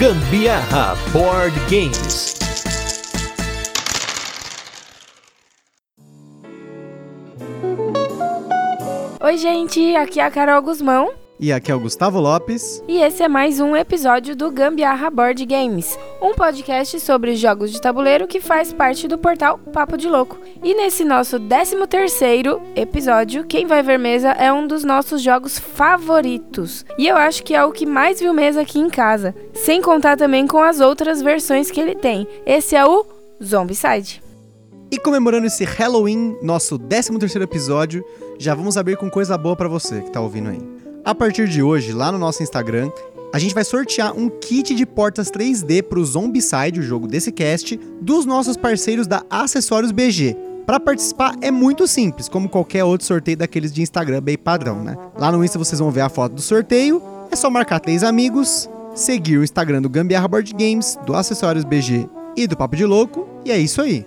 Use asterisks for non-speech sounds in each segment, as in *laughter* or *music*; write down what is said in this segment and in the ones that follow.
Gambiarra Board Games. Oi, gente, aqui é a Carol Guzmão. E aqui é o Gustavo Lopes. E esse é mais um episódio do Gambiarra Board Games, um podcast sobre jogos de tabuleiro que faz parte do portal Papo de Louco. E nesse nosso 13 terceiro episódio, quem vai ver mesa é um dos nossos jogos favoritos. E eu acho que é o que mais viu mesa aqui em casa, sem contar também com as outras versões que ele tem. Esse é o Zombicide. E comemorando esse Halloween, nosso 13 terceiro episódio, já vamos abrir com coisa boa para você que tá ouvindo aí. A partir de hoje, lá no nosso Instagram, a gente vai sortear um kit de portas 3D para o Zombicide, o jogo desse cast, dos nossos parceiros da Acessórios BG. Para participar é muito simples, como qualquer outro sorteio daqueles de Instagram bem padrão, né? Lá no Insta vocês vão ver a foto do sorteio, é só marcar três amigos, seguir o Instagram do Gambiarra Board Games, do Acessórios BG e do Papo de Louco, e é isso aí.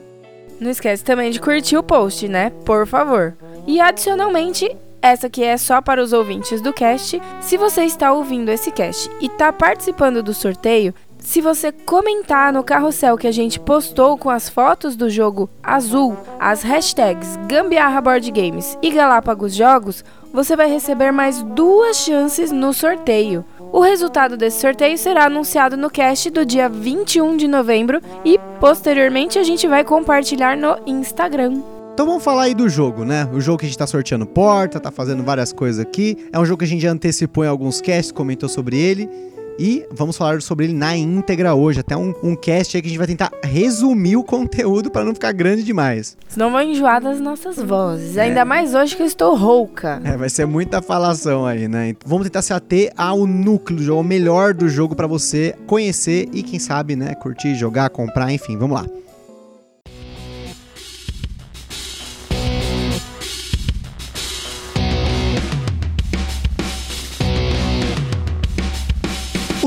Não esquece também de curtir o post, né? Por favor. E adicionalmente, essa aqui é só para os ouvintes do cast. Se você está ouvindo esse cast e está participando do sorteio, se você comentar no carrossel que a gente postou com as fotos do jogo azul, as hashtags Gambiarra Board Games e Galápagos Jogos, você vai receber mais duas chances no sorteio. O resultado desse sorteio será anunciado no cast do dia 21 de novembro e posteriormente a gente vai compartilhar no Instagram. Então vamos falar aí do jogo, né? O jogo que a gente tá sorteando porta, tá fazendo várias coisas aqui. É um jogo que a gente já antecipou em alguns casts, comentou sobre ele. E vamos falar sobre ele na íntegra hoje. Até um, um cast aí que a gente vai tentar resumir o conteúdo para não ficar grande demais. Senão vão enjoar das nossas vozes. É. Ainda mais hoje que eu estou rouca. É, vai ser muita falação aí, né? Então, vamos tentar se ater ao núcleo do jogo, ao melhor do jogo para você conhecer e, quem sabe, né, curtir, jogar, comprar, enfim. Vamos lá.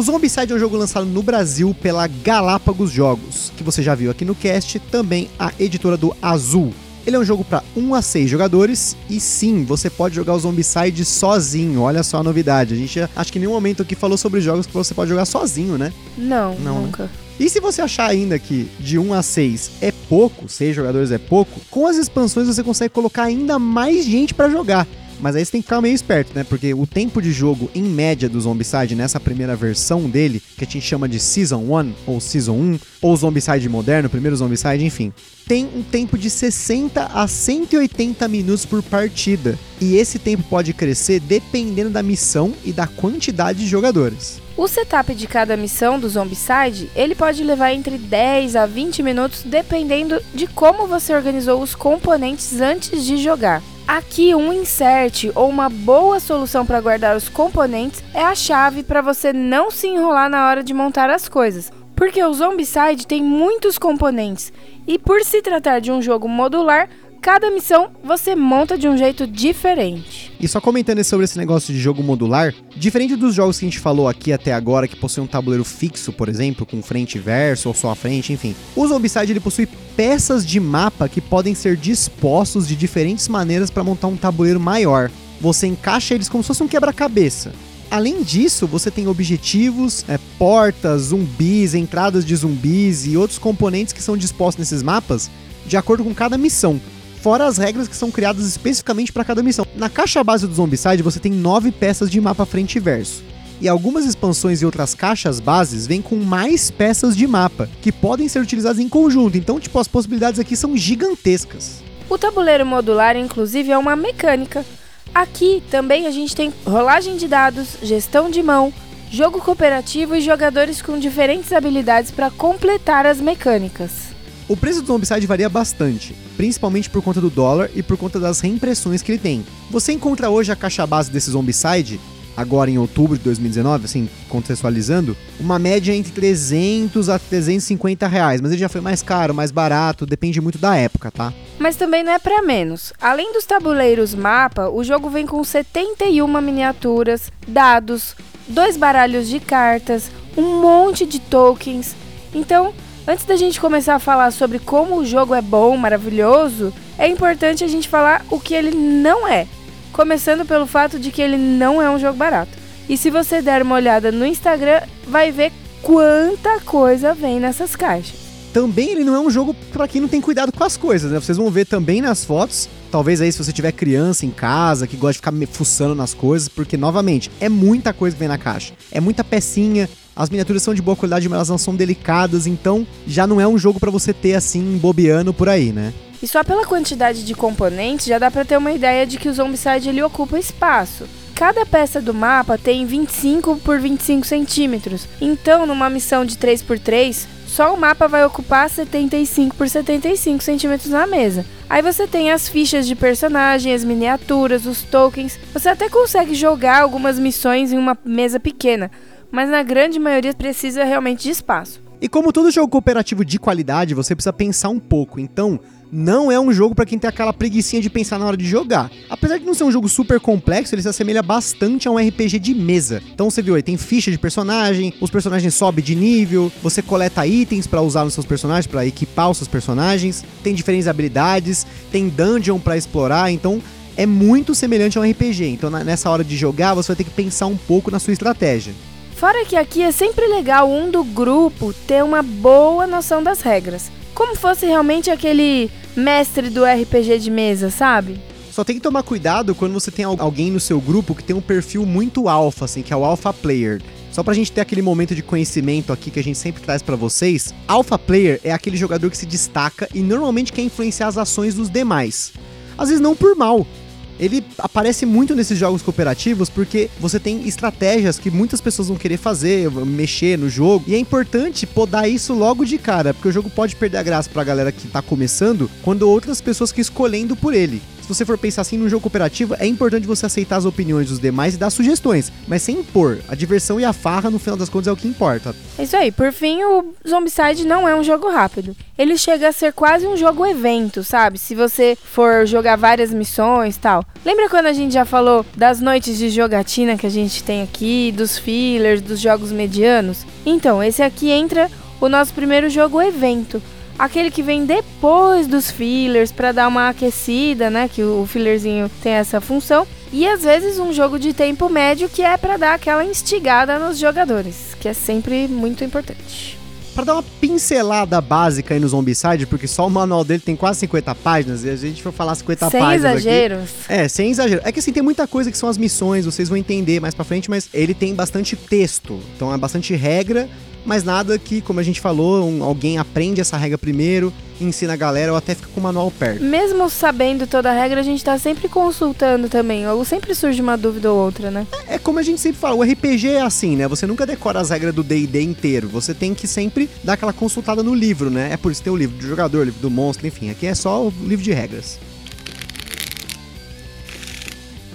Zombicide é um jogo lançado no Brasil pela Galápagos Jogos, que você já viu aqui no cast, também a editora do Azul. Ele é um jogo para 1 a 6 jogadores e sim, você pode jogar o Zombicide sozinho. Olha só a novidade. A gente acho que em nenhum momento aqui falou sobre jogos que você pode jogar sozinho, né? Não, Não né? nunca. Né? E se você achar ainda que de 1 a 6 é pouco, 6 jogadores é pouco, com as expansões você consegue colocar ainda mais gente para jogar. Mas aí você tem que ficar meio esperto, né? Porque o tempo de jogo, em média, do Zombicide, nessa primeira versão dele, que a gente chama de Season 1 ou Season 1, ou Zombicide moderno, primeiro Zombicide, enfim, tem um tempo de 60 a 180 minutos por partida. E esse tempo pode crescer dependendo da missão e da quantidade de jogadores. O setup de cada missão do Zombicide, ele pode levar entre 10 a 20 minutos dependendo de como você organizou os componentes antes de jogar. Aqui, um insert ou uma boa solução para guardar os componentes é a chave para você não se enrolar na hora de montar as coisas. Porque o Zombicide tem muitos componentes e, por se tratar de um jogo modular, cada missão você monta de um jeito diferente. E só comentando sobre esse negócio de jogo modular, diferente dos jogos que a gente falou aqui até agora, que possuem um tabuleiro fixo, por exemplo, com frente e verso ou só a frente, enfim. O Zombicide ele possui peças de mapa que podem ser dispostos de diferentes maneiras para montar um tabuleiro maior. Você encaixa eles como se fosse um quebra-cabeça. Além disso, você tem objetivos, é, portas, zumbis, entradas de zumbis e outros componentes que são dispostos nesses mapas de acordo com cada missão fora as regras que são criadas especificamente para cada missão. Na caixa base do Zombicide você tem nove peças de mapa frente e verso. E algumas expansões e outras caixas bases vêm com mais peças de mapa, que podem ser utilizadas em conjunto, então tipo as possibilidades aqui são gigantescas. O tabuleiro modular, inclusive, é uma mecânica. Aqui também a gente tem rolagem de dados, gestão de mão, jogo cooperativo e jogadores com diferentes habilidades para completar as mecânicas. O preço do Zombicide varia bastante, principalmente por conta do dólar e por conta das reimpressões que ele tem. Você encontra hoje a caixa base desse Zombicide, agora em outubro de 2019, assim, contextualizando, uma média entre 300 a 350 reais, mas ele já foi mais caro, mais barato, depende muito da época, tá? Mas também não é para menos. Além dos tabuleiros mapa, o jogo vem com 71 miniaturas, dados, dois baralhos de cartas, um monte de tokens. Então, Antes da gente começar a falar sobre como o jogo é bom, maravilhoso, é importante a gente falar o que ele não é. Começando pelo fato de que ele não é um jogo barato. E se você der uma olhada no Instagram, vai ver quanta coisa vem nessas caixas. Também ele não é um jogo para quem não tem cuidado com as coisas, né? Vocês vão ver também nas fotos. Talvez aí se você tiver criança em casa que gosta de ficar fuçando nas coisas, porque novamente é muita coisa que vem na caixa. É muita pecinha, as miniaturas são de boa qualidade, mas elas não são delicadas, então já não é um jogo para você ter assim bobeando por aí, né? E só pela quantidade de componentes já dá para ter uma ideia de que o Zombicide ele ocupa espaço. Cada peça do mapa tem 25 por 25 centímetros, então numa missão de 3x3, só o mapa vai ocupar 75 por 75 centímetros na mesa. Aí você tem as fichas de personagem, as miniaturas, os tokens. Você até consegue jogar algumas missões em uma mesa pequena, mas na grande maioria precisa realmente de espaço. E como todo jogo cooperativo de qualidade, você precisa pensar um pouco. Então, não é um jogo para quem tem aquela preguiçinha de pensar na hora de jogar. Apesar de não ser um jogo super complexo, ele se assemelha bastante a um RPG de mesa. Então você viu aí, tem ficha de personagem, os personagens sobem de nível, você coleta itens para usar nos seus personagens, para equipar os seus personagens, tem diferentes habilidades, tem dungeon para explorar, então é muito semelhante a um RPG. Então nessa hora de jogar, você vai ter que pensar um pouco na sua estratégia. Fora que aqui é sempre legal um do grupo ter uma boa noção das regras. Como fosse realmente aquele mestre do RPG de mesa, sabe? Só tem que tomar cuidado quando você tem alguém no seu grupo que tem um perfil muito alfa, assim, que é o alpha player. Só pra gente ter aquele momento de conhecimento aqui que a gente sempre traz para vocês, alpha player é aquele jogador que se destaca e normalmente quer influenciar as ações dos demais. Às vezes não por mal, ele aparece muito nesses jogos cooperativos porque você tem estratégias que muitas pessoas vão querer fazer, mexer no jogo, e é importante podar isso logo de cara, porque o jogo pode perder a graça pra galera que tá começando quando outras pessoas que escolhendo por ele se você for pensar assim num jogo cooperativo, é importante você aceitar as opiniões dos demais e dar sugestões, mas sem impor. A diversão e a farra, no final das contas, é o que importa. É isso aí. Por fim, o Zombicide não é um jogo rápido. Ele chega a ser quase um jogo evento, sabe? Se você for jogar várias missões tal. Lembra quando a gente já falou das noites de jogatina que a gente tem aqui, dos fillers, dos jogos medianos? Então, esse aqui entra o nosso primeiro jogo evento aquele que vem depois dos fillers para dar uma aquecida, né? Que o fillerzinho tem essa função. E às vezes um jogo de tempo médio que é para dar aquela instigada nos jogadores, que é sempre muito importante. Para dar uma pincelada básica aí no Zombicide, porque só o manual dele tem quase 50 páginas, e a gente for falar 50 sem páginas exageros. Aqui, é, sem exagero. É que assim, tem muita coisa que são as missões, vocês vão entender mais pra frente, mas ele tem bastante texto, então é bastante regra mas nada que, como a gente falou, um, alguém aprende essa regra primeiro, ensina a galera ou até fica com o manual perto. Mesmo sabendo toda a regra, a gente tá sempre consultando também, ou sempre surge uma dúvida ou outra, né? É, é como a gente sempre fala, o RPG é assim, né? Você nunca decora as regras do D&D inteiro, você tem que sempre dar aquela consultada no livro, né? É por isso que tem o livro do jogador, o livro do monstro, enfim, aqui é só o livro de regras.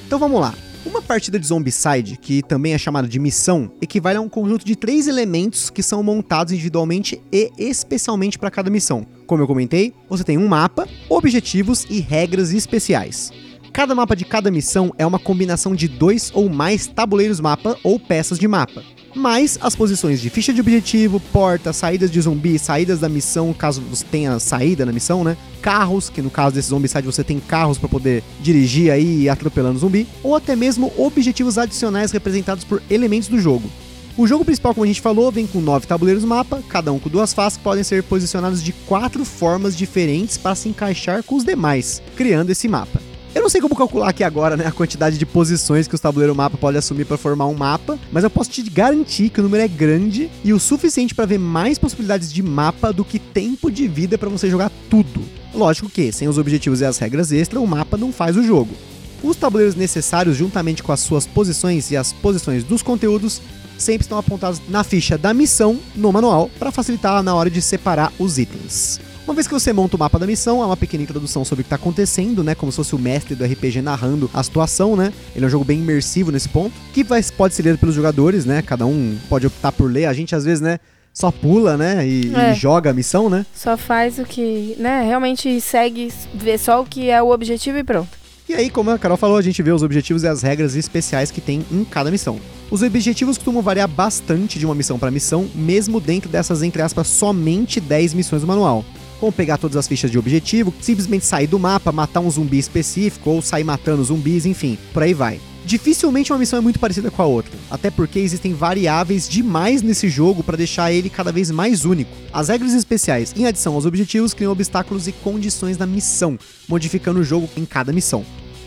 Então vamos lá. Uma partida de Zombicide, que também é chamada de missão, equivale a um conjunto de três elementos que são montados individualmente e especialmente para cada missão. Como eu comentei, você tem um mapa, objetivos e regras especiais. Cada mapa de cada missão é uma combinação de dois ou mais tabuleiros mapa ou peças de mapa mais as posições de ficha de objetivo, porta, saídas de zumbi, saídas da missão, caso você tenha saída na missão, né? Carros, que no caso desse zombicide você tem carros para poder dirigir aí atropelando zumbi, ou até mesmo objetivos adicionais representados por elementos do jogo. O jogo principal, como a gente falou, vem com nove tabuleiros mapa, cada um com duas faces que podem ser posicionados de quatro formas diferentes para se encaixar com os demais, criando esse mapa. Eu não sei como calcular aqui agora, né, a quantidade de posições que os tabuleiro mapa pode assumir para formar um mapa, mas eu posso te garantir que o número é grande e o suficiente para ver mais possibilidades de mapa do que tempo de vida para você jogar tudo. Lógico que, sem os objetivos e as regras extras, o mapa não faz o jogo. Os tabuleiros necessários, juntamente com as suas posições e as posições dos conteúdos, sempre estão apontados na ficha da missão no manual para facilitar na hora de separar os itens. Uma vez que você monta o mapa da missão, há uma pequena introdução sobre o que está acontecendo, né? Como se fosse o mestre do RPG narrando a situação, né? Ele é um jogo bem imersivo nesse ponto, que vai, pode ser lido pelos jogadores, né? Cada um pode optar por ler. A gente, às vezes, né? Só pula, né? E, é. e, joga a missão, né? Só faz o que, né? Realmente segue, vê só o que é o objetivo e pronto. E aí, como a Carol falou, a gente vê os objetivos e as regras especiais que tem em cada missão. Os objetivos costumam variar bastante de uma missão para missão, mesmo dentro dessas, entre aspas, somente 10 missões do manual como pegar todas as fichas de objetivo, simplesmente sair do mapa, matar um zumbi específico ou sair matando zumbis, enfim, por aí vai. Dificilmente uma missão é muito parecida com a outra, até porque existem variáveis demais nesse jogo para deixar ele cada vez mais único. As regras especiais, em adição aos objetivos, criam obstáculos e condições na missão, modificando o jogo em cada missão.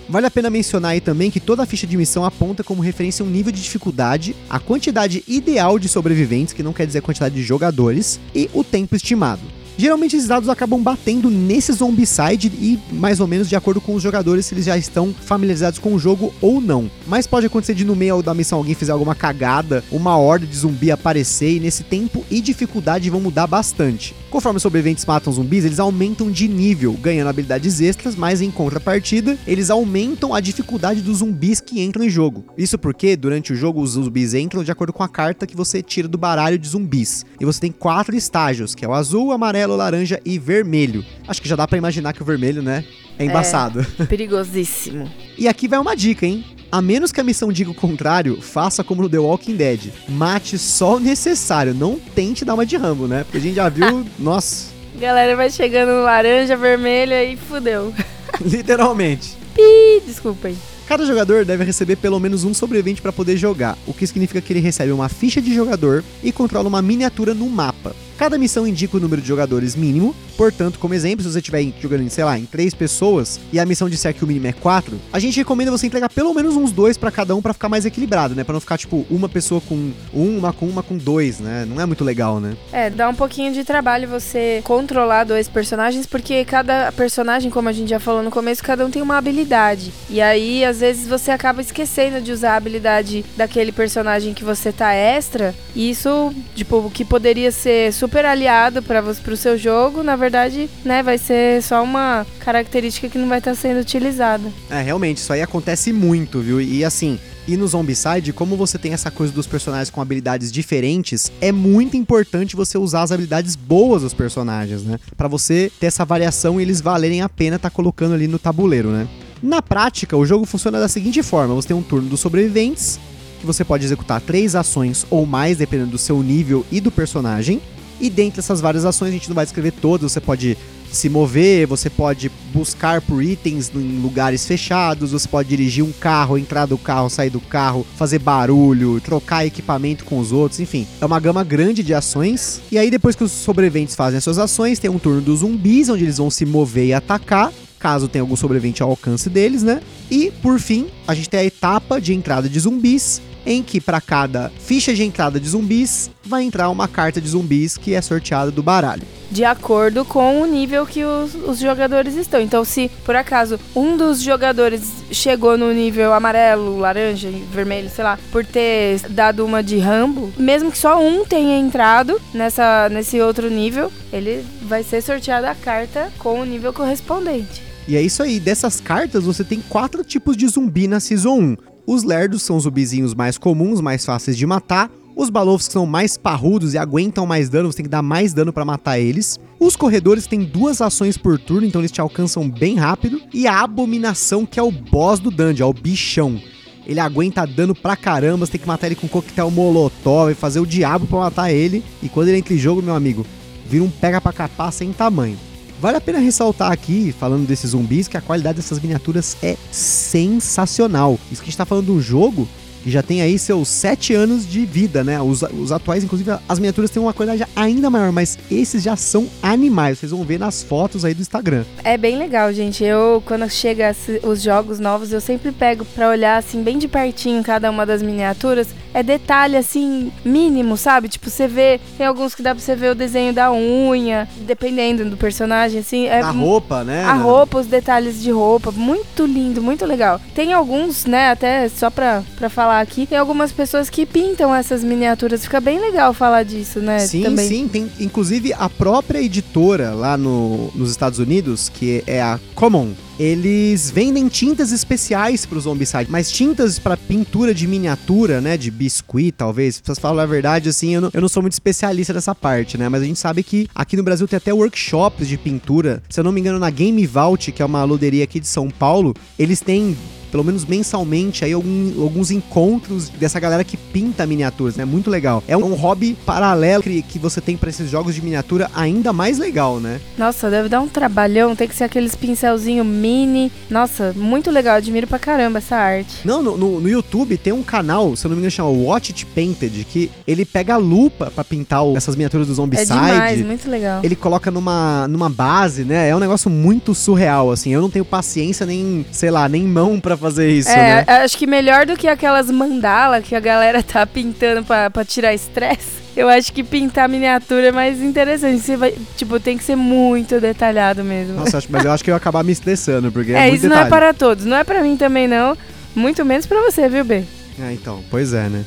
Vale a pena mencionar aí também que toda a ficha de missão aponta como referência um nível de dificuldade, a quantidade ideal de sobreviventes, que não quer dizer a quantidade de jogadores, e o tempo estimado. Geralmente esses dados acabam batendo nesse zombicide e mais ou menos de acordo com os jogadores se eles já estão familiarizados com o jogo ou não. Mas pode acontecer de no meio da missão alguém fizer alguma cagada, uma horda de zumbi aparecer e nesse tempo e dificuldade vão mudar bastante. Conforme os sobreviventes matam zumbis, eles aumentam de nível, ganhando habilidades extras, mas em contrapartida, eles aumentam a dificuldade dos zumbis que entram em jogo. Isso porque durante o jogo os zumbis entram de acordo com a carta que você tira do baralho de zumbis. E você tem quatro estágios, que é o azul, amarelo, amarelo, laranja e vermelho. Acho que já dá para imaginar que o vermelho, né, é embaçado. É, *laughs* perigosíssimo. e aqui vai uma dica, hein? A menos que a missão diga o contrário, faça como no The Walking Dead. Mate só o necessário, não tente dar uma de Rambo, né? Porque a gente já viu, *laughs* nossa. Galera vai chegando no laranja, vermelho e fudeu. *laughs* Literalmente. Pi, desculpem. Cada jogador deve receber pelo menos um sobrevivente para poder jogar, o que significa que ele recebe uma ficha de jogador e controla uma miniatura no mapa. Cada missão indica o número de jogadores mínimo, portanto, como exemplo, se você estiver jogando, sei lá, em três pessoas e a missão disser que o mínimo é quatro, a gente recomenda você entregar pelo menos uns dois para cada um para ficar mais equilibrado, né? Para não ficar tipo uma pessoa com um, uma com uma com dois, né? Não é muito legal, né? É, dá um pouquinho de trabalho você controlar dois personagens, porque cada personagem, como a gente já falou no começo, cada um tem uma habilidade. E aí, às vezes, você acaba esquecendo de usar a habilidade daquele personagem que você tá extra. E isso, tipo, que poderia ser super aliado para o seu jogo, na verdade, né, vai ser só uma característica que não vai estar sendo utilizada. É, realmente, isso aí acontece muito, viu? E assim, e no Zombicide, como você tem essa coisa dos personagens com habilidades diferentes, é muito importante você usar as habilidades boas dos personagens, né? Para você ter essa variação e eles valerem a pena estar tá colocando ali no tabuleiro, né? Na prática, o jogo funciona da seguinte forma: você tem um turno dos sobreviventes, que você pode executar três ações ou mais, dependendo do seu nível e do personagem. E dentre essas várias ações, a gente não vai descrever todas, você pode se mover, você pode buscar por itens em lugares fechados, você pode dirigir um carro, entrar do carro, sair do carro, fazer barulho, trocar equipamento com os outros, enfim. É uma gama grande de ações. E aí, depois que os sobreviventes fazem as suas ações, tem um turno dos zumbis, onde eles vão se mover e atacar caso tenha algum sobrevivente ao alcance deles, né? E, por fim, a gente tem a etapa de entrada de zumbis, em que para cada ficha de entrada de zumbis vai entrar uma carta de zumbis que é sorteada do baralho. De acordo com o nível que os, os, jogadores estão. Então, se por acaso um dos jogadores chegou no nível amarelo, laranja, vermelho, sei lá, por ter dado uma de Rambo, mesmo que só um tenha entrado nessa, nesse outro nível, ele vai ser sorteado a carta com o nível correspondente. E é isso aí, dessas cartas você tem quatro tipos de zumbi na Season 1. Os lerdos são os zumbizinhos mais comuns, mais fáceis de matar. Os balofs são mais parrudos e aguentam mais dano, você tem que dar mais dano para matar eles. Os corredores têm duas ações por turno, então eles te alcançam bem rápido. E a abominação, que é o boss do dungeon, é o bichão. Ele aguenta dano pra caramba, você tem que matar ele com coquetel molotov, e fazer o diabo para matar ele. E quando ele entra em jogo, meu amigo, vira um pega pra capar sem tamanho. Vale a pena ressaltar aqui, falando desses zumbis, que a qualidade dessas miniaturas é sensacional. Isso que a gente tá falando de um jogo que já tem aí seus sete anos de vida, né? Os, os atuais, inclusive, as miniaturas têm uma qualidade ainda maior, mas esses já são animais. Vocês vão ver nas fotos aí do Instagram. É bem legal, gente. Eu, quando chega os jogos novos, eu sempre pego pra olhar, assim, bem de pertinho cada uma das miniaturas. É detalhe, assim, mínimo, sabe? Tipo, você vê, tem alguns que dá pra você ver o desenho da unha, dependendo do personagem, assim. É a roupa, né? A roupa, os detalhes de roupa. Muito lindo, muito legal. Tem alguns, né, até só pra, pra falar falar aqui, tem algumas pessoas que pintam essas miniaturas. Fica bem legal falar disso, né? Sim, Também. sim. Tem, inclusive, a própria editora lá no, nos Estados Unidos, que é a Common, eles vendem tintas especiais para o Zombicide, mas tintas para pintura de miniatura, né, de biscuit, talvez. Pra falar a verdade, assim, eu não, eu não sou muito especialista nessa parte, né, mas a gente sabe que aqui no Brasil tem até workshops de pintura. Se eu não me engano, na Game Vault, que é uma loderia aqui de São Paulo, eles têm pelo menos mensalmente, aí algum- alguns encontros dessa galera que pinta miniaturas, né? Muito legal. É um hobby paralelo que, que você tem pra esses jogos de miniatura ainda mais legal, né? Nossa, deve dar um trabalhão, tem que ser aqueles pincelzinho mini. Nossa, muito legal, admiro pra caramba essa arte. Não, no, no, no YouTube tem um canal, se eu não me engano, chama Watch It Painted, que ele pega a lupa pra pintar o- essas miniaturas do É Zombicide. demais, muito legal. ele coloca numa, numa base, né? É um negócio muito surreal, assim. Eu não tenho paciência nem, sei lá, nem mão pra fazer isso, é, né? acho que melhor do que aquelas mandala que a galera tá pintando pra, pra tirar estresse. Eu acho que pintar miniatura é mais interessante. Você vai, tipo, tem que ser muito detalhado mesmo. Nossa, acho- mas eu acho que eu ia acabar me estressando, porque é, é, muito isso não é detalhe. para todos. Não é pra mim também, não. Muito menos pra você, viu, B? É, então, pois é, né?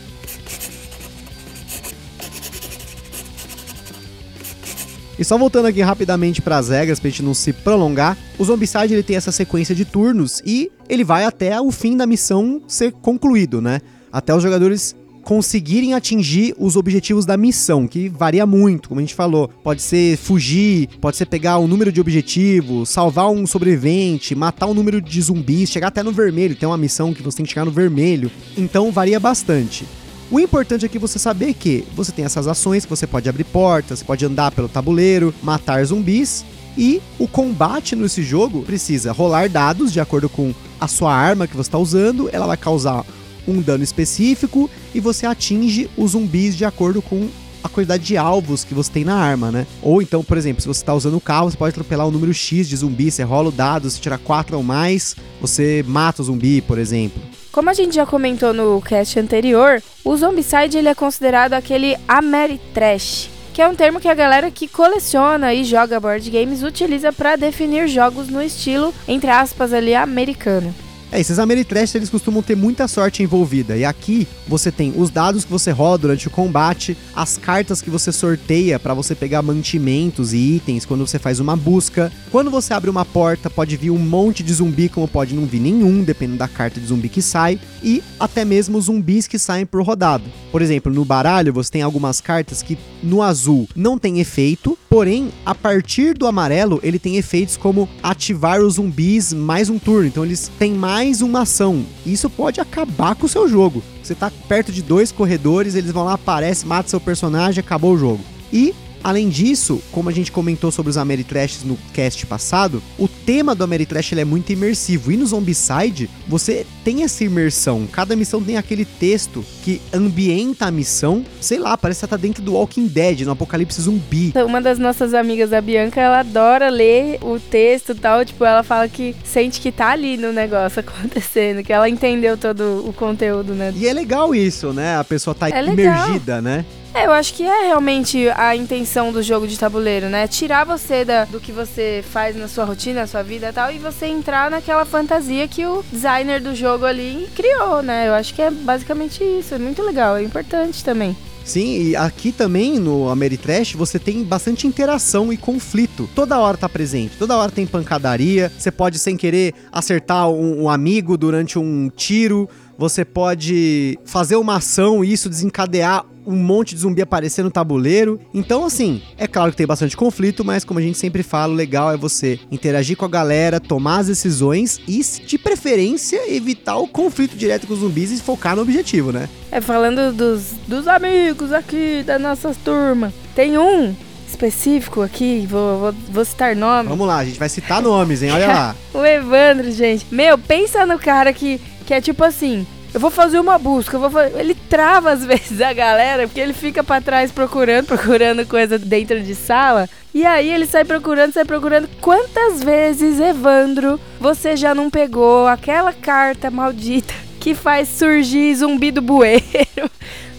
E só voltando aqui rapidamente pras regras, pra gente não se prolongar, o Zombicide ele tem essa sequência de turnos e ele vai até o fim da missão ser concluído, né? Até os jogadores conseguirem atingir os objetivos da missão, que varia muito, como a gente falou. Pode ser fugir, pode ser pegar um número de objetivos, salvar um sobrevivente, matar um número de zumbis, chegar até no vermelho. Tem uma missão que você tem que chegar no vermelho. Então varia bastante. O importante é você saber que você tem essas ações que você pode abrir portas, pode andar pelo tabuleiro, matar zumbis e o combate nesse jogo precisa rolar dados de acordo com a sua arma que você está usando, ela vai causar um dano específico e você atinge os zumbis de acordo com a quantidade de alvos que você tem na arma, né? Ou então, por exemplo, se você está usando o carro, você pode atropelar um número X de zumbis, você rola o dado, se tirar 4 ou mais, você mata o zumbi, por exemplo. Como a gente já comentou no cast anterior, o Zombicide ele é considerado aquele Ameritrash, que é um termo que a galera que coleciona e joga board games utiliza para definir jogos no estilo, entre aspas, ali, americano. É, esses Ameritrash eles costumam ter muita sorte envolvida. E aqui você tem os dados que você rola durante o combate, as cartas que você sorteia para você pegar mantimentos e itens quando você faz uma busca. Quando você abre uma porta, pode vir um monte de zumbi, como pode não vir nenhum, dependendo da carta de zumbi que sai, e até mesmo zumbis que saem por rodado. Por exemplo, no baralho você tem algumas cartas que no azul não tem efeito, porém a partir do amarelo ele tem efeitos como ativar os zumbis mais um turno. Então eles têm mais uma ação. Isso pode acabar com o seu jogo. Você tá perto de dois corredores, eles vão lá, aparece, mata seu personagem, acabou o jogo. E Além disso, como a gente comentou sobre os Ameritrash no cast passado, o tema do Ameritrash é muito imersivo. E no Zombicide, você tem essa imersão. Cada missão tem aquele texto que ambienta a missão. Sei lá, parece que você tá dentro do Walking Dead, no apocalipse zumbi. Uma das nossas amigas, a Bianca, ela adora ler o texto e tal. Tipo, ela fala que sente que tá ali no negócio *laughs* acontecendo, que ela entendeu todo o conteúdo, né? E é legal isso, né? A pessoa tá É imergida, né? É, eu acho que é realmente a intenção do jogo de tabuleiro, né? Tirar você da, do que você faz na sua rotina, na sua vida e tal, e você entrar naquela fantasia que o designer do jogo ali criou, né? Eu acho que é basicamente isso. É muito legal, é importante também. Sim, e aqui também no Ameritrash você tem bastante interação e conflito. Toda hora tá presente, toda hora tem pancadaria. Você pode, sem querer, acertar um, um amigo durante um tiro. Você pode fazer uma ação e isso desencadear um monte de zumbi aparecer no tabuleiro. Então, assim, é claro que tem bastante conflito, mas como a gente sempre fala, o legal é você interagir com a galera, tomar as decisões e, de preferência, evitar o conflito direto com os zumbis e focar no objetivo, né? É, falando dos, dos amigos aqui da nossa turma, tem um específico aqui, vou, vou, vou citar nome. Vamos lá, a gente vai citar nomes, hein? Olha lá. *laughs* O Evandro, gente. Meu, pensa no cara que, que é tipo assim. Eu vou fazer uma busca, vou fa- ele trava às *laughs* vezes a galera, porque ele fica pra trás procurando, *laughs* procurando coisa dentro de sala. E aí ele sai procurando, sai procurando. Quantas vezes, Evandro, você já não pegou aquela carta maldita *laughs* que faz surgir zumbi do bueiro?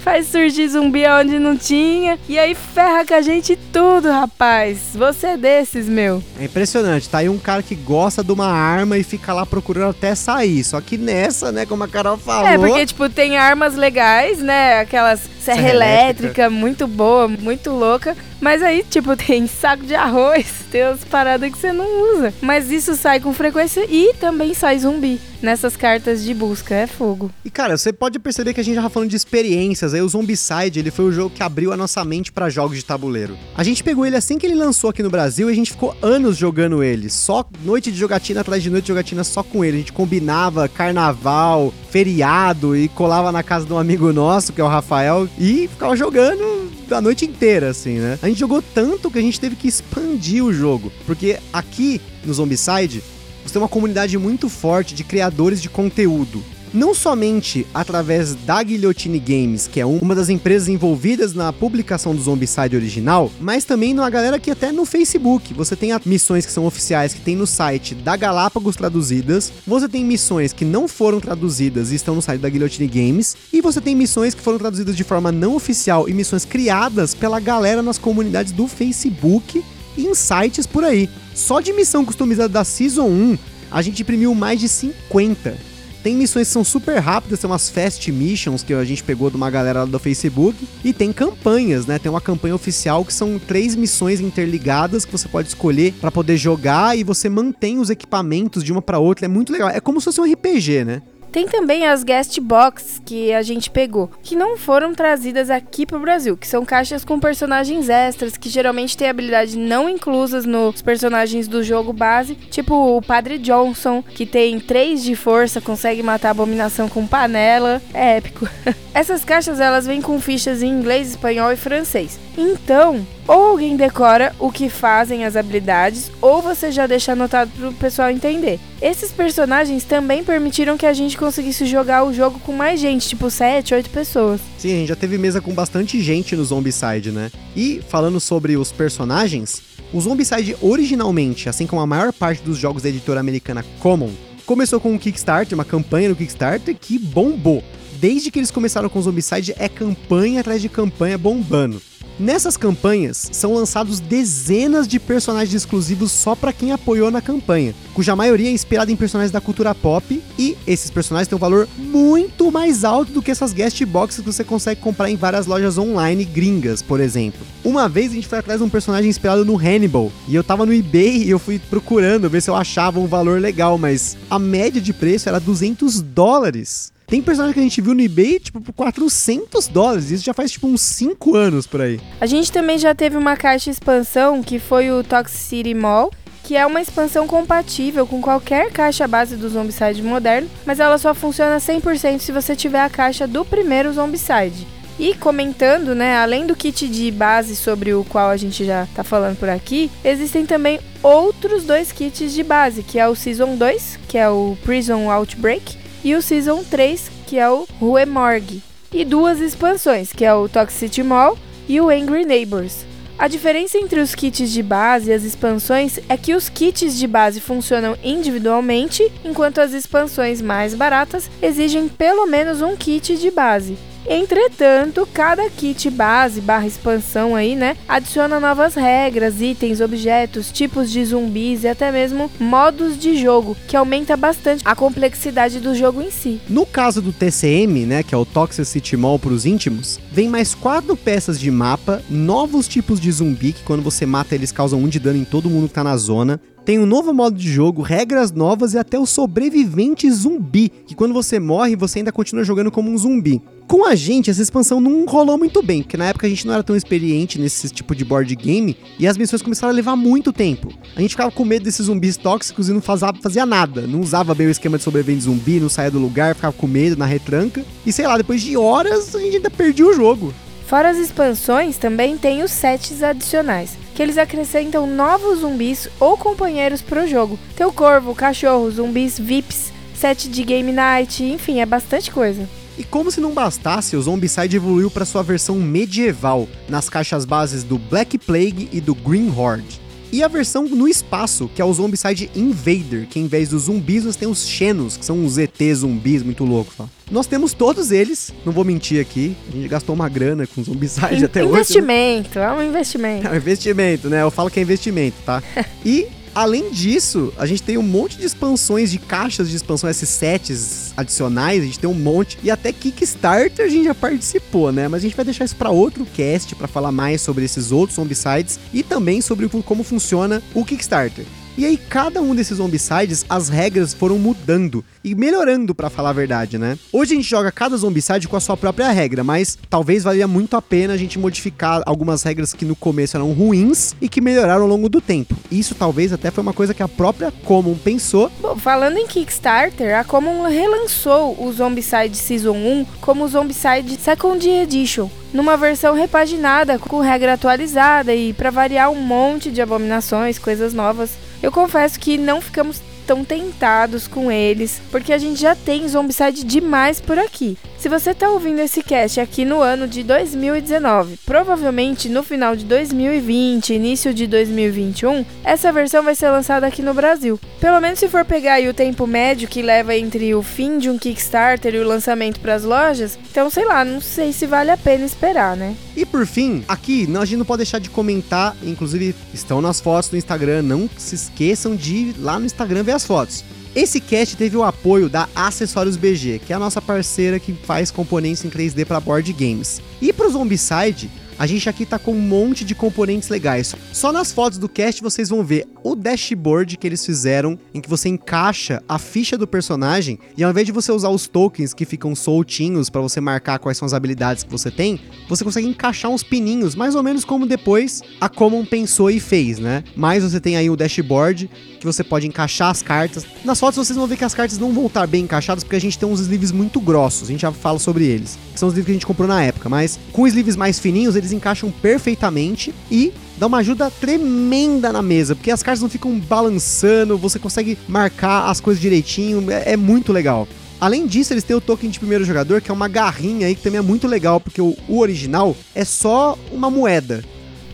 Faz surgir zumbi onde não tinha. E aí ferra com a gente tudo, rapaz. Você é desses, meu. É impressionante, tá aí um cara que gosta de uma arma e fica lá procurando até sair. Só que nessa, né, como a Carol falou. É, porque, tipo, tem armas legais, né? Aquelas. Serra, Serra elétrica, elétrica. muito boa, muito louca. Mas aí, tipo, *laughs* tem saco de arroz, tem umas paradas que você não usa. Mas isso sai com frequência e também sai zumbi nessas cartas de busca. É fogo. E cara, você pode perceber que a gente já tá falando de experiências. Aí o Zombicide, ele foi o jogo que abriu a nossa mente pra jogos de tabuleiro. A gente pegou ele assim que ele lançou aqui no Brasil e a gente ficou anos jogando ele. Só noite de jogatina atrás de noite de jogatina só com ele. A gente combinava carnaval, feriado e colava na casa de um amigo nosso, que é o Rafael, e ficava jogando a noite inteira, assim, né? A gente jogou tanto que a gente teve que expandir o jogo. Porque aqui no Zombicide, você tem uma comunidade muito forte de criadores de conteúdo. Não somente através da Guillotine Games, que é um- uma das empresas envolvidas na publicação do Zombicide original, mas também numa galera que até no Facebook. Você tem missões que são oficiais que tem no site da Galápagos traduzidas, você tem missões que não foram traduzidas e estão no site da Guillotine Games, e você tem missões que foram traduzidas de forma não oficial e missões criadas pela galera nas comunidades do Facebook e em sites por aí. Só de missão customizada da Season 1, a gente imprimiu mais de 50. Tem missões que são super rápidas, são umas fast missions que a gente pegou de uma galera lá do Facebook. E tem campanhas, né? Tem uma campanha oficial que são três missões interligadas que você pode escolher pra poder jogar e você mantém os equipamentos de uma pra outra. É muito legal. É como se fosse um RPG, né? Tem também as guest box que a gente pegou, que não foram trazidas aqui pro Brasil, que são caixas com personagens extras, que geralmente têm habilidades não inclusas nos personagens do jogo base, tipo o Padre Johnson, que tem 3 de força, consegue matar a abominação com panela, é épico. *laughs* Essas caixas elas vêm com fichas em inglês, espanhol e francês. Então, ou alguém decora o que fazem as habilidades, ou você já deixa anotado pro pessoal entender. Esses personagens também permitiram que a gente conseguisse jogar o jogo com mais gente, tipo 7, 8 pessoas. Sim, a gente já teve mesa com bastante gente no Zombicide, né? E falando sobre os personagens, o Zombicide originalmente, assim como a maior parte dos jogos da editora americana Common, começou com um Kickstarter, uma campanha no Kickstarter que bombou. Desde que eles começaram com o Zombicide, é campanha atrás de campanha bombando. Nessas campanhas são lançados dezenas de personagens exclusivos só pra quem apoiou na campanha, cuja maioria é inspirada em personagens da cultura pop e esses personagens têm um valor muito mais alto do que essas guest boxes que você consegue comprar em várias lojas online gringas, por exemplo. Uma vez a gente foi atrás de um personagem inspirado no Hannibal e eu tava no eBay e eu fui procurando ver se eu achava um valor legal, mas a média de preço era 200 dólares. Tem personagem que a gente viu no eBay, tipo, por 400 dólares. Isso já faz, tipo, uns 5 anos por aí. A gente também já teve uma caixa expansão que foi o Toxicity Mall, que é uma expansão compatível com qualquer caixa base do Zombicide moderno, mas ela só funciona 100% se você tiver a caixa do primeiro Zombicide. E comentando, né, além do kit de base sobre o qual a gente já tá falando por aqui, existem também outros dois kits de base, que é o Season 2, que é o Prison Outbreak, e o Season 3, que é o Rue Morgue. E duas expansões, que é o Toxicity Mall e o Angry Neighbors. A diferença entre os kits de base e as expansões é que os kits de base funcionam individualmente, enquanto as expansões mais baratas exigem pelo menos um kit de base. Entretanto, cada kit base barra expansão aí, né, adiciona novas regras, itens, objetos, tipos de zumbis e até mesmo modos de jogo, que aumenta bastante a complexidade do jogo em si. No caso do TCM, né, que é o Toxicity Mall para os íntimos, vem mais quatro peças de mapa, novos tipos de zumbi, que quando você mata eles causam um de dano em todo mundo que tá na zona. Tem um novo modo de jogo, regras novas e até o sobrevivente zumbi, que quando você morre, você ainda continua jogando como um zumbi. Com a gente, essa expansão não rolou muito bem, porque na época a gente não era tão experiente nesse tipo de board game e as missões começaram a levar muito tempo. A gente ficava com medo desses zumbis tóxicos e não fazia, fazia nada. Não usava bem o esquema de sobrevivente zumbi, não saía do lugar, ficava com medo na retranca. E sei lá, depois de horas a gente ainda perdia o jogo. Fora as expansões, também tem os sets adicionais, que eles acrescentam novos zumbis ou companheiros pro jogo. Tem o corvo, cachorro, zumbis VIPs, set de game night, enfim, é bastante coisa. E como se não bastasse, o Zombicide evoluiu para sua versão medieval, nas caixas bases do Black Plague e do Green Horde. E a versão no espaço, que é o Zombicide Invader, que em vez dos zumbis você tem os Xenos, que são os ET zumbis muito loucos lá. Nós temos todos eles, não vou mentir aqui, a gente gastou uma grana com Zombicide In- até hoje. né? investimento, é um investimento. É um investimento, né? Eu falo que é investimento, tá? E *laughs* além disso, a gente tem um monte de expansões, de caixas de expansão, esses sets adicionais, a gente tem um monte. E até Kickstarter a gente já participou, né? Mas a gente vai deixar isso para outro cast para falar mais sobre esses outros zombicides e também sobre como funciona o Kickstarter. E aí, cada um desses zombicides, as regras foram mudando e melhorando, para falar a verdade, né? Hoje a gente joga cada zombicide com a sua própria regra, mas talvez valha muito a pena a gente modificar algumas regras que no começo eram ruins e que melhoraram ao longo do tempo. Isso talvez até foi uma coisa que a própria Common pensou. Bom, falando em Kickstarter, a Common relançou o Zombicide Season 1 como Zombicide Second Edition numa versão repaginada, com regra atualizada e para variar um monte de abominações, coisas novas. Eu confesso que não ficamos tão tentados com eles, porque a gente já tem Zombicide demais por aqui. Se você está ouvindo esse cast aqui no ano de 2019, provavelmente no final de 2020, início de 2021, essa versão vai ser lançada aqui no Brasil. Pelo menos se for pegar o tempo médio que leva entre o fim de um Kickstarter e o lançamento para as lojas, então sei lá, não sei se vale a pena esperar, né? E por fim, aqui a gente não pode deixar de comentar, inclusive estão nas fotos do Instagram, não se esqueçam de ir lá no Instagram ver as fotos. Esse cast teve o apoio da Acessórios BG, que é a nossa parceira que faz componentes em 3D para board games. E para o Zombicide, a gente aqui tá com um monte de componentes legais. Só nas fotos do cast vocês vão ver o dashboard que eles fizeram, em que você encaixa a ficha do personagem e ao invés de você usar os tokens que ficam soltinhos para você marcar quais são as habilidades que você tem, você consegue encaixar uns pininhos, mais ou menos como depois a Common pensou e fez, né? Mas você tem aí o dashboard que você pode encaixar as cartas. Nas fotos vocês vão ver que as cartas não vão estar bem encaixadas porque a gente tem uns sleeves muito grossos, a gente já fala sobre eles. Que são os sleeves que a gente comprou na época, mas com sleeves mais fininhos eles encaixam perfeitamente e dá uma ajuda tremenda na mesa, porque as cartas não ficam balançando, você consegue marcar as coisas direitinho, é, é muito legal. Além disso, eles têm o token de primeiro jogador, que é uma garrinha aí, que também é muito legal, porque o, o original é só uma moeda.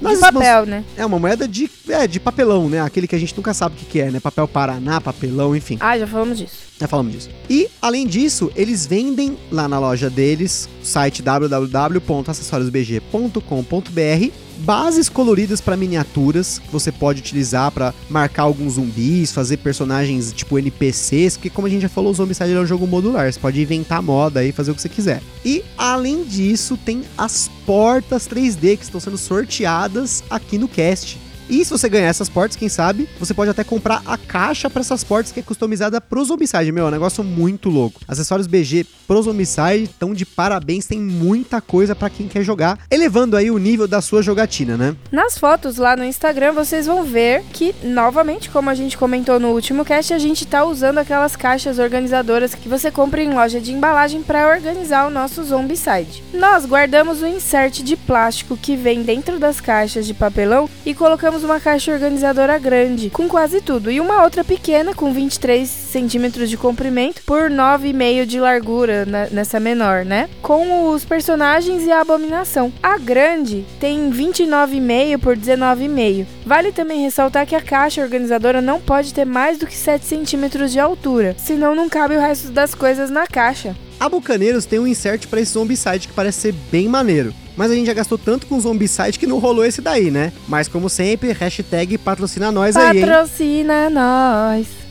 Nas de papel, né? É uma moeda de, é, de papelão, né? Aquele que a gente nunca sabe o que, que é, né? Papel Paraná, papelão, enfim. Ah, já falamos disso. Já falamos disso. E, além disso, eles vendem lá na loja deles, site www.acessoriosbg.com.br, bases coloridas para miniaturas que você pode utilizar para marcar alguns zumbis, fazer personagens tipo NPCs, porque como a gente já falou, o Zombicide é um jogo modular, você pode inventar moda aí, fazer o que você quiser. E além disso, tem as portas 3D que estão sendo sorteadas aqui no cast. E se você ganhar essas portas, quem sabe, você pode até comprar a caixa para essas portas que é customizada pro Zombicide. Meu, é um negócio muito louco. Acessórios BG pro Zombicide estão de parabéns, tem muita coisa para quem quer jogar, elevando aí o nível da sua jogatina, né? Nas fotos lá no Instagram, vocês vão ver que, novamente, como a gente comentou no último cast, a gente tá usando aquelas caixas organizadoras que você compra em loja de embalagem para organizar o nosso Zombicide. Nós guardamos o insert de plástico que vem dentro das caixas de papelão e colocamos temos uma caixa organizadora grande, com quase tudo, e uma outra pequena, com 23 centímetros de comprimento por 9,5 de largura né, nessa menor, né? Com os personagens e a abominação. A grande tem 29,5 por 19,5. Vale também ressaltar que a caixa organizadora não pode ter mais do que 7 centímetros de altura, senão não cabe o resto das coisas na caixa. A Bucaneiros tem um insert para esse zombicide que parece ser bem maneiro mas a gente já gastou tanto com Zombicide que não rolou esse daí, né? Mas como sempre, hashtag patrocina nós patrocina aí, Patrocina nós.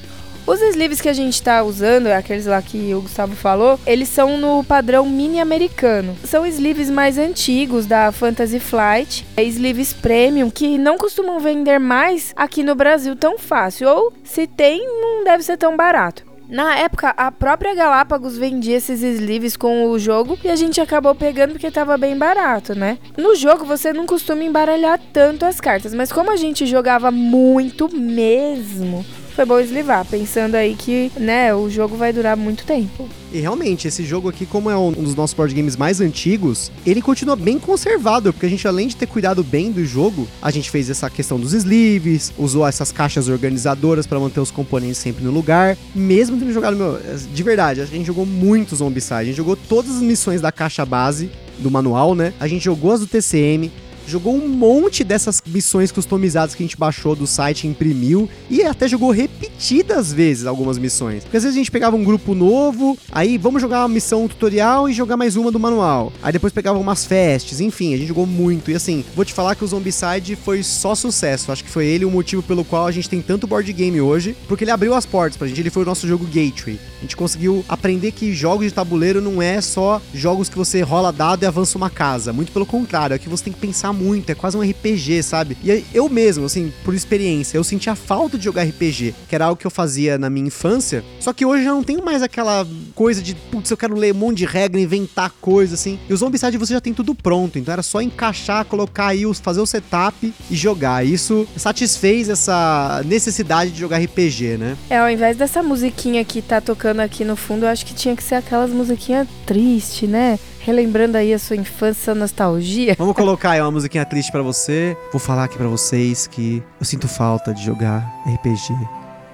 Os sleeves que a gente tá usando, é aqueles lá que o Gustavo falou, eles são no padrão mini americano. São sleeves mais antigos da Fantasy Flight, é sleeves premium que não costumam vender mais aqui no Brasil tão fácil, ou se tem, não deve ser tão barato. Na época, a própria Galápagos vendia esses sleeves com o jogo e a gente acabou pegando porque tava bem barato, né? No jogo você não costuma embaralhar tanto as cartas, mas como a gente jogava muito mesmo, foi bom eslivar, pensando aí que, né, o jogo vai durar muito tempo. E realmente, esse jogo aqui, como é um dos nossos board games mais antigos, ele continua bem conservado, porque a gente, além de ter cuidado bem do jogo, a gente fez essa questão dos sleeves, usou essas caixas organizadoras para manter os componentes sempre no lugar, mesmo tendo jogado, meu, de verdade, a gente jogou muito Zombicide, a gente jogou todas as missões da caixa base, do manual, né? A gente jogou as do TCM, jogou um monte dessas missões customizadas que a gente baixou do site, imprimiu e até jogou repetidas vezes algumas missões. Porque às vezes a gente pegava um grupo novo, aí vamos jogar uma missão tutorial e jogar mais uma do manual. Aí depois pegava umas fests, enfim, a gente jogou muito. E assim, vou te falar que o Zombicide foi só sucesso. Acho que foi ele o motivo pelo qual a gente tem tanto board game hoje, porque ele abriu as portas pra gente, ele foi o nosso jogo gateway. A gente conseguiu aprender que jogos de tabuleiro não é só jogos que você rola dado e avança uma casa. Muito pelo contrário, é que você tem que pensar muito, é quase um RPG, sabe? E eu mesmo, assim, por experiência, eu sentia falta de jogar RPG, que era algo que eu fazia na minha infância, só que hoje eu não tenho mais aquela coisa de, putz, eu quero ler um monte de regra, inventar coisa, assim. E o Zombicide você já tem tudo pronto, então era só encaixar, colocar aí, fazer o setup e jogar. Isso satisfez essa necessidade de jogar RPG, né? É, ao invés dessa musiquinha que tá tocando aqui no fundo, eu acho que tinha que ser aquelas musiquinhas tristes, né? Relembrando aí a sua infância, nostalgia. Vamos colocar aí uma musiquinha triste para você. Vou falar aqui para vocês que eu sinto falta de jogar RPG.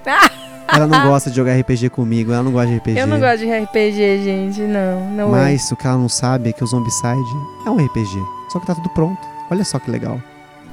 *laughs* Ela não gosta de jogar RPG comigo, ela não gosta de RPG. Eu não gosto de RPG, gente, não. não Mas é. o que ela não sabe é que o Zombicide é um RPG. Só que tá tudo pronto. Olha só que legal.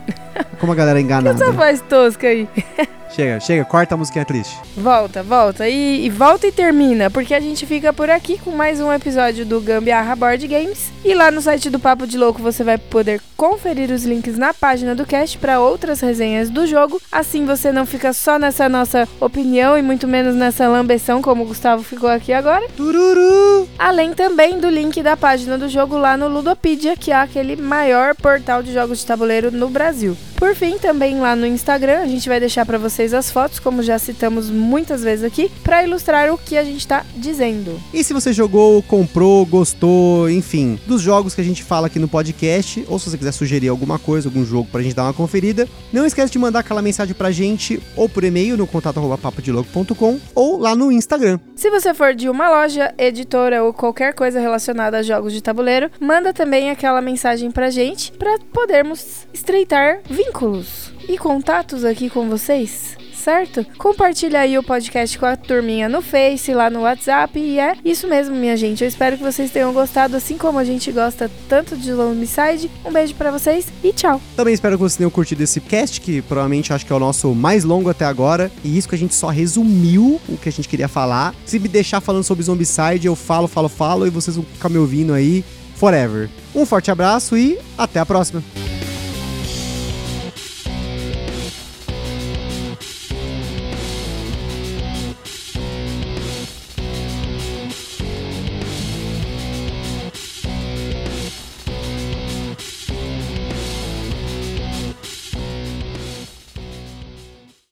*laughs* Como a galera é enganada. Que essa voz tosca aí. *laughs* Chega, chega, corta a musiquinha triste. Volta, volta. E, e, volta e termina, porque a gente fica por aqui com mais um episódio do Gambiarra Board Games. E lá no site do Papo de Louco você vai poder conferir os links na página do cast para outras resenhas do jogo. Assim você não fica só nessa nossa opinião e muito menos nessa lambeção como o Gustavo ficou aqui agora. Tururu! Além também do link da página do jogo lá no Ludopedia, que é aquele maior portal de jogos de tabuleiro no Brasil. Por fim, também lá no Instagram, a gente vai deixar para vocês as fotos, como já citamos muitas vezes aqui, para ilustrar o que a gente está dizendo. E se você jogou, comprou, gostou, enfim, dos jogos que a gente fala aqui no podcast, ou se você quiser sugerir alguma coisa, algum jogo pra gente dar uma conferida, não esquece de mandar aquela mensagem pra gente ou por e-mail no contato@papodilogo.com ou lá no Instagram. Se você for de uma loja, editora ou qualquer coisa relacionada a jogos de tabuleiro, manda também aquela mensagem pra gente para podermos estreitar vínculos e contatos aqui com vocês certo? Compartilha aí o podcast com a turminha no Face, lá no WhatsApp. E é isso mesmo, minha gente. Eu espero que vocês tenham gostado, assim como a gente gosta tanto de Side. Um beijo para vocês e tchau. Também espero que vocês tenham curtido esse cast, que provavelmente acho que é o nosso mais longo até agora. E isso que a gente só resumiu o que a gente queria falar. Se me deixar falando sobre Zombicide, eu falo, falo, falo e vocês vão ficar me ouvindo aí forever. Um forte abraço e até a próxima.